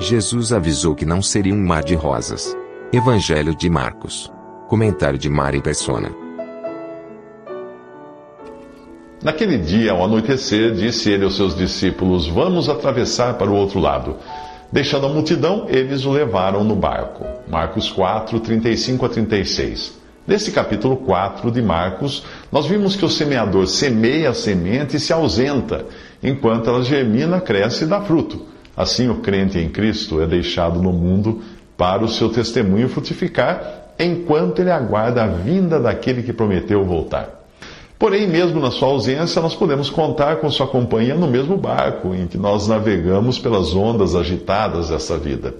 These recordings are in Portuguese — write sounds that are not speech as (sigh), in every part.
Jesus avisou que não seria um mar de rosas. Evangelho de Marcos. Comentário de Mari Persona. Naquele dia, ao anoitecer, disse ele aos seus discípulos: Vamos atravessar para o outro lado. Deixando a multidão, eles o levaram no barco. Marcos 4, 35 a 36. Nesse capítulo 4 de Marcos, nós vimos que o semeador semeia a semente e se ausenta, enquanto ela germina, cresce e dá fruto. Assim, o crente em Cristo é deixado no mundo para o seu testemunho frutificar, enquanto ele aguarda a vinda daquele que prometeu voltar. Porém, mesmo na sua ausência, nós podemos contar com sua companhia no mesmo barco em que nós navegamos pelas ondas agitadas dessa vida.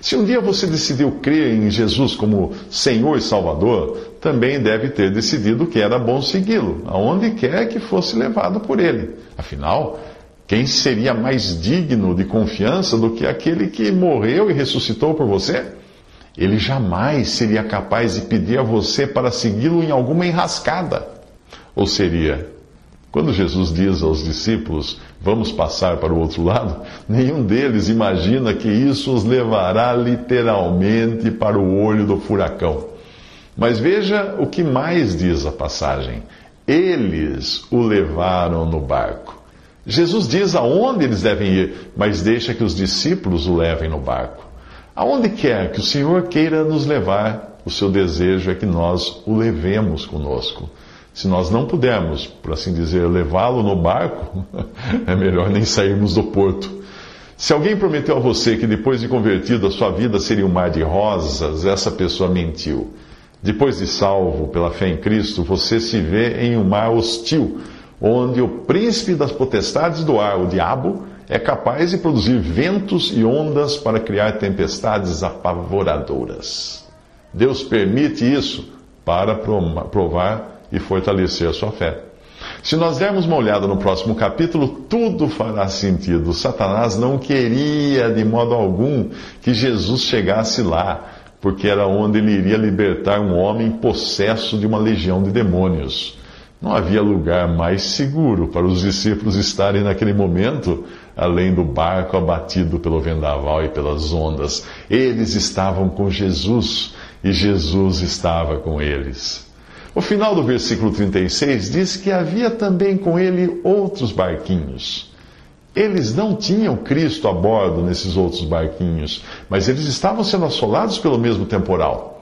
Se um dia você decidiu crer em Jesus como Senhor e Salvador, também deve ter decidido que era bom segui-lo, aonde quer que fosse levado por ele. Afinal, quem seria mais digno de confiança do que aquele que morreu e ressuscitou por você? Ele jamais seria capaz de pedir a você para segui-lo em alguma enrascada. Ou seria, quando Jesus diz aos discípulos, vamos passar para o outro lado, nenhum deles imagina que isso os levará literalmente para o olho do furacão. Mas veja o que mais diz a passagem. Eles o levaram no barco. Jesus diz aonde eles devem ir, mas deixa que os discípulos o levem no barco. Aonde quer que o Senhor queira nos levar, o seu desejo é que nós o levemos conosco. Se nós não pudermos, por assim dizer, levá-lo no barco, (laughs) é melhor nem sairmos do porto. Se alguém prometeu a você que depois de convertido a sua vida seria um mar de rosas, essa pessoa mentiu. Depois de salvo pela fé em Cristo, você se vê em um mar hostil, onde o príncipe das potestades do ar, o diabo, é capaz de produzir ventos e ondas para criar tempestades apavoradoras. Deus permite isso para provar e fortalecer a sua fé. Se nós dermos uma olhada no próximo capítulo, tudo fará sentido. Satanás não queria de modo algum que Jesus chegasse lá, porque era onde ele iria libertar um homem possesso de uma legião de demônios. Não havia lugar mais seguro para os discípulos estarem naquele momento, além do barco abatido pelo vendaval e pelas ondas. Eles estavam com Jesus e Jesus estava com eles. O final do versículo 36 diz que havia também com ele outros barquinhos. Eles não tinham Cristo a bordo nesses outros barquinhos, mas eles estavam sendo assolados pelo mesmo temporal.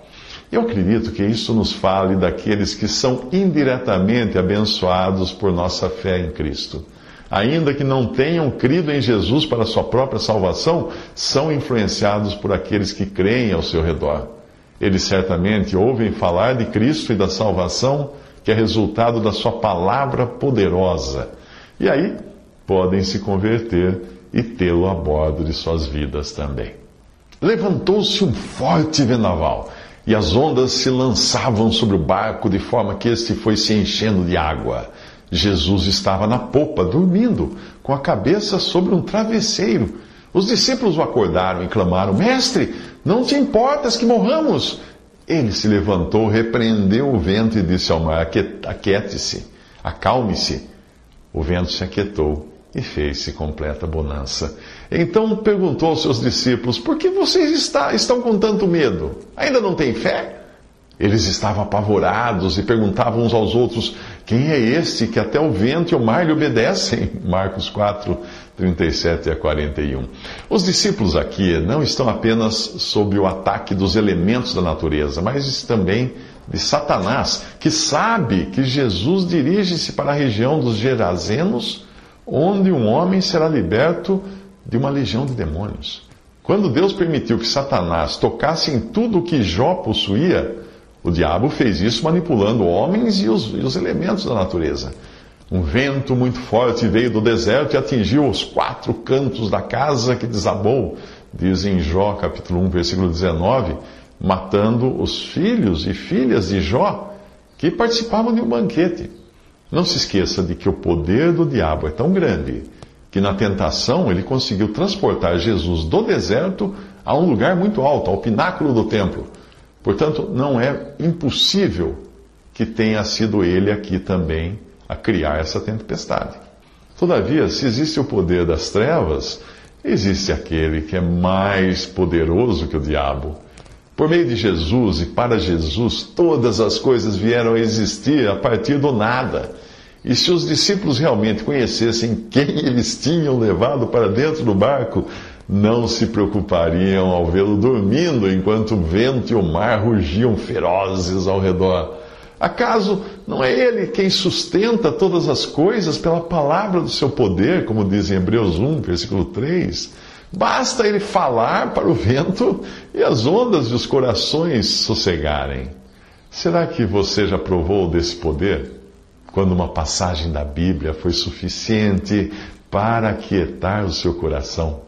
Eu acredito que isso nos fale daqueles que são indiretamente abençoados por nossa fé em Cristo. Ainda que não tenham crido em Jesus para sua própria salvação, são influenciados por aqueles que creem ao seu redor. Eles certamente ouvem falar de Cristo e da salvação, que é resultado da Sua palavra poderosa. E aí podem se converter e tê-lo a bordo de suas vidas também. Levantou-se um forte vendaval e as ondas se lançavam sobre o barco de forma que este foi se enchendo de água. Jesus estava na popa, dormindo, com a cabeça sobre um travesseiro. Os discípulos o acordaram e clamaram: Mestre, não te importas que morramos? Ele se levantou, repreendeu o vento e disse ao mar: Aquiete-se, acalme-se. O vento se aquietou e fez-se completa bonança. Então perguntou aos seus discípulos: Por que vocês está, estão com tanto medo? Ainda não têm fé? Eles estavam apavorados e perguntavam uns aos outros: Quem é este que até o vento e o mar lhe obedecem? (laughs) Marcos 4, 37 a 41. Os discípulos aqui não estão apenas sob o ataque dos elementos da natureza, mas também de Satanás, que sabe que Jesus dirige-se para a região dos Gerazenos, onde um homem será liberto de uma legião de demônios. Quando Deus permitiu que Satanás tocasse em tudo o que Jó possuía, o diabo fez isso manipulando homens e os, e os elementos da natureza. Um vento muito forte veio do deserto e atingiu os quatro cantos da casa que desabou, diz em Jó capítulo 1, versículo 19, matando os filhos e filhas de Jó que participavam de um banquete. Não se esqueça de que o poder do diabo é tão grande que na tentação ele conseguiu transportar Jesus do deserto a um lugar muito alto, ao pináculo do templo. Portanto, não é impossível que tenha sido ele aqui também a criar essa tempestade. Todavia, se existe o poder das trevas, existe aquele que é mais poderoso que o diabo. Por meio de Jesus e para Jesus, todas as coisas vieram a existir a partir do nada. E se os discípulos realmente conhecessem quem eles tinham levado para dentro do barco, não se preocupariam ao vê-lo dormindo enquanto o vento e o mar rugiam ferozes ao redor. Acaso não é Ele quem sustenta todas as coisas pela palavra do seu poder, como diz em Hebreus 1, versículo 3? Basta Ele falar para o vento e as ondas e os corações sossegarem. Será que você já provou desse poder? Quando uma passagem da Bíblia foi suficiente para aquietar o seu coração?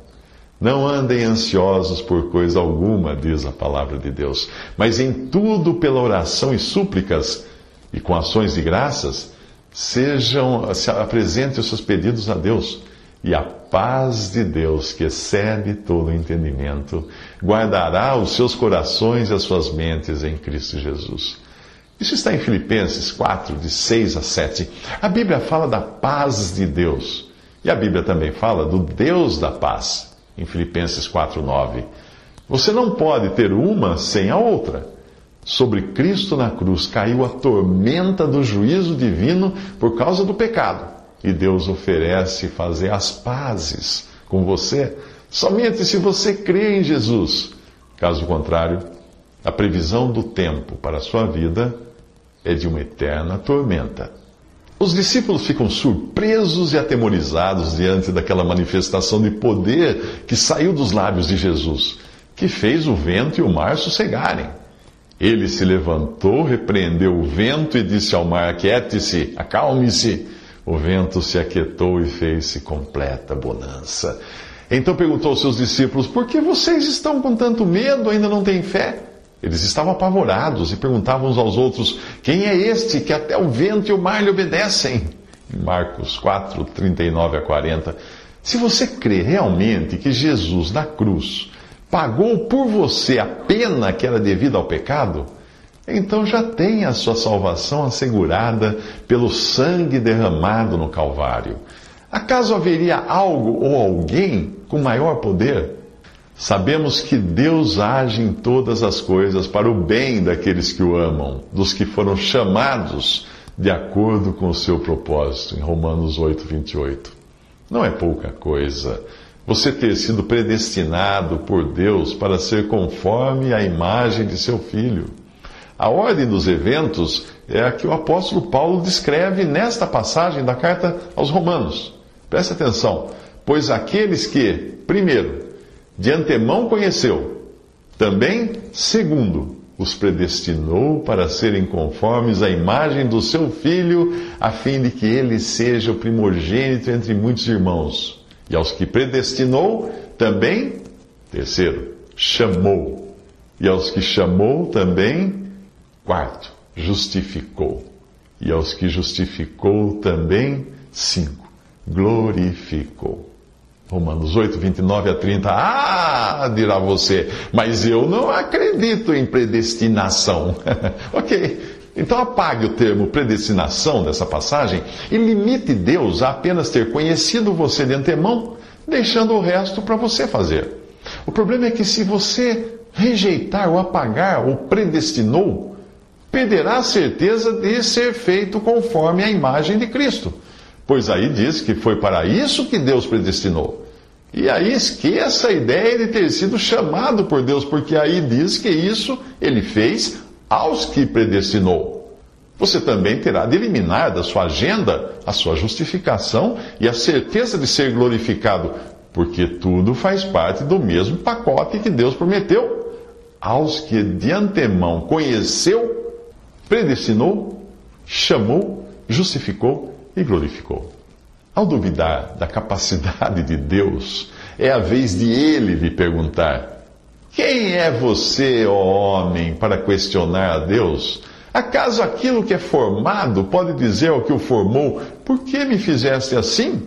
Não andem ansiosos por coisa alguma, diz a palavra de Deus, mas em tudo pela oração e súplicas e com ações de graças, sejam, se apresente os seus pedidos a Deus. E a paz de Deus, que excede todo entendimento, guardará os seus corações e as suas mentes em Cristo Jesus. Isso está em Filipenses 4, de 6 a 7. A Bíblia fala da paz de Deus. E a Bíblia também fala do Deus da paz em Filipenses 4:9. Você não pode ter uma sem a outra. Sobre Cristo na cruz caiu a tormenta do juízo divino por causa do pecado. E Deus oferece fazer as pazes com você somente se você crê em Jesus. Caso contrário, a previsão do tempo para a sua vida é de uma eterna tormenta. Os discípulos ficam surpresos e atemorizados diante daquela manifestação de poder que saiu dos lábios de Jesus, que fez o vento e o mar sossegarem. Ele se levantou, repreendeu o vento e disse ao mar: Aquiete-se, acalme-se. O vento se aquietou e fez-se completa bonança. Então perguntou aos seus discípulos: Por que vocês estão com tanto medo? Ainda não têm fé? Eles estavam apavorados e perguntavam uns aos outros: Quem é este que até o vento e o mar lhe obedecem? Marcos 4, 39 a 40. Se você crê realmente que Jesus na cruz pagou por você a pena que era devida ao pecado, então já tem a sua salvação assegurada pelo sangue derramado no Calvário. Acaso haveria algo ou alguém com maior poder? Sabemos que Deus age em todas as coisas para o bem daqueles que o amam, dos que foram chamados de acordo com o seu propósito, em Romanos 8, 28. Não é pouca coisa você ter sido predestinado por Deus para ser conforme a imagem de seu filho. A ordem dos eventos é a que o apóstolo Paulo descreve nesta passagem da carta aos Romanos. Preste atenção, pois aqueles que, primeiro, de antemão conheceu. Também, segundo, os predestinou para serem conformes à imagem do seu filho, a fim de que ele seja o primogênito entre muitos irmãos. E aos que predestinou, também, terceiro, chamou. E aos que chamou, também, quarto, justificou. E aos que justificou, também, cinco, glorificou. Romanos 8, 29 a 30. Ah, dirá você, mas eu não acredito em predestinação. (laughs) ok. Então apague o termo predestinação dessa passagem e limite Deus a apenas ter conhecido você de antemão, deixando o resto para você fazer. O problema é que se você rejeitar ou apagar o predestinou, perderá a certeza de ser feito conforme a imagem de Cristo. Pois aí diz que foi para isso que Deus predestinou. E aí esqueça a ideia de ter sido chamado por Deus, porque aí diz que isso ele fez aos que predestinou. Você também terá de eliminar da sua agenda a sua justificação e a certeza de ser glorificado, porque tudo faz parte do mesmo pacote que Deus prometeu aos que de antemão conheceu, predestinou, chamou, justificou e glorificou. Ao duvidar da capacidade de Deus, é a vez de ele lhe perguntar: Quem é você, ó homem, para questionar a Deus? Acaso aquilo que é formado pode dizer ao que o formou: Por que me fizeste assim?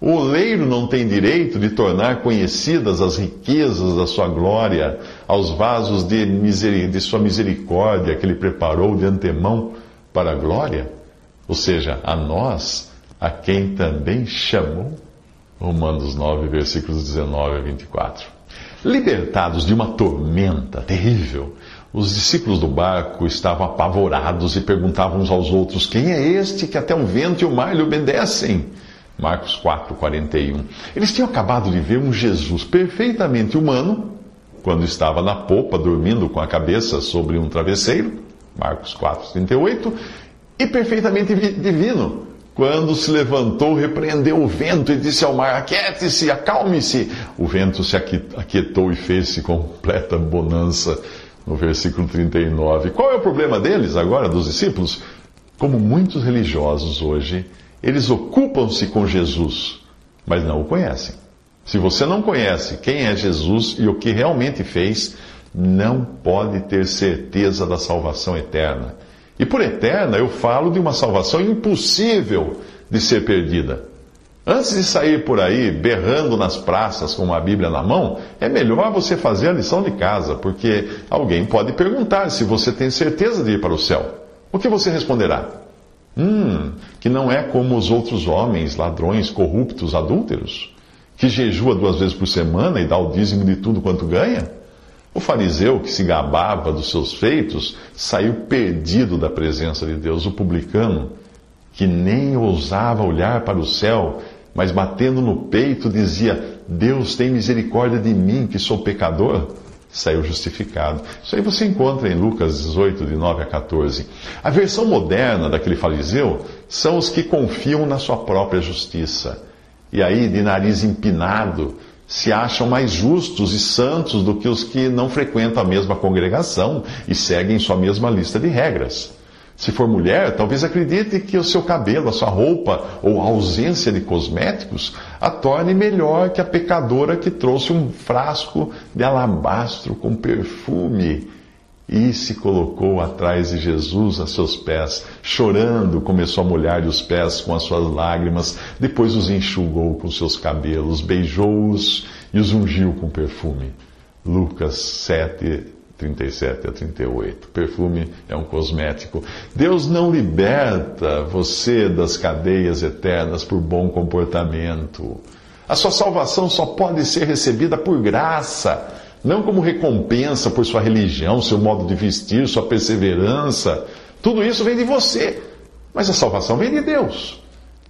O oleiro não tem direito de tornar conhecidas as riquezas da sua glória aos vasos de, de sua misericórdia que ele preparou de antemão para a glória? Ou seja, a nós a quem também chamou. Romanos 9, versículos 19 a 24. Libertados de uma tormenta terrível, os discípulos do barco estavam apavorados e perguntavam uns aos outros: Quem é este que até o vento e o mar lhe obedecem? Marcos 4, 41. Eles tinham acabado de ver um Jesus perfeitamente humano, quando estava na popa dormindo com a cabeça sobre um travesseiro, Marcos 4, 38, e perfeitamente divino, quando se levantou, repreendeu o vento e disse ao mar: Aquiete-se, acalme-se. O vento se aquietou e fez-se completa bonança. No versículo 39. Qual é o problema deles agora, dos discípulos? Como muitos religiosos hoje, eles ocupam-se com Jesus, mas não o conhecem. Se você não conhece quem é Jesus e o que realmente fez, não pode ter certeza da salvação eterna. E por eterna eu falo de uma salvação impossível de ser perdida. Antes de sair por aí berrando nas praças com uma Bíblia na mão, é melhor você fazer a lição de casa, porque alguém pode perguntar se você tem certeza de ir para o céu. O que você responderá? Hum, que não é como os outros homens, ladrões, corruptos, adúlteros, que jejua duas vezes por semana e dá o dízimo de tudo quanto ganha? O fariseu, que se gabava dos seus feitos, saiu perdido da presença de Deus. O publicano, que nem ousava olhar para o céu, mas batendo no peito dizia: Deus tem misericórdia de mim, que sou pecador, saiu justificado. Isso aí você encontra em Lucas 18, de 9 a 14. A versão moderna daquele fariseu são os que confiam na sua própria justiça. E aí, de nariz empinado, se acham mais justos e santos do que os que não frequentam a mesma congregação e seguem sua mesma lista de regras. Se for mulher, talvez acredite que o seu cabelo, a sua roupa ou a ausência de cosméticos a torne melhor que a pecadora que trouxe um frasco de alabastro com perfume e se colocou atrás de Jesus a seus pés, chorando, começou a molhar-lhe os pés com as suas lágrimas, depois os enxugou com seus cabelos, beijou-os e os ungiu com perfume. Lucas 7, 37 a 38. Perfume é um cosmético. Deus não liberta você das cadeias eternas por bom comportamento. A sua salvação só pode ser recebida por graça não como recompensa por sua religião, seu modo de vestir, sua perseverança. Tudo isso vem de você, mas a salvação vem de Deus.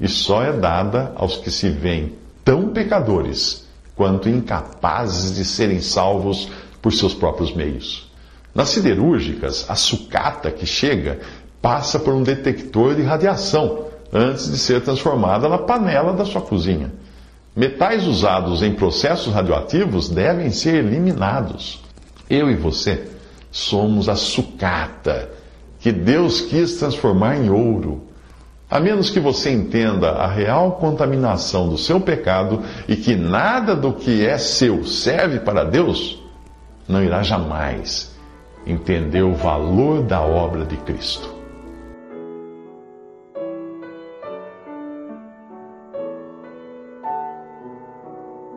E só é dada aos que se veem tão pecadores quanto incapazes de serem salvos por seus próprios meios. Nas siderúrgicas, a sucata que chega passa por um detector de radiação antes de ser transformada na panela da sua cozinha. Metais usados em processos radioativos devem ser eliminados. Eu e você somos a sucata que Deus quis transformar em ouro. A menos que você entenda a real contaminação do seu pecado e que nada do que é seu serve para Deus, não irá jamais entender o valor da obra de Cristo.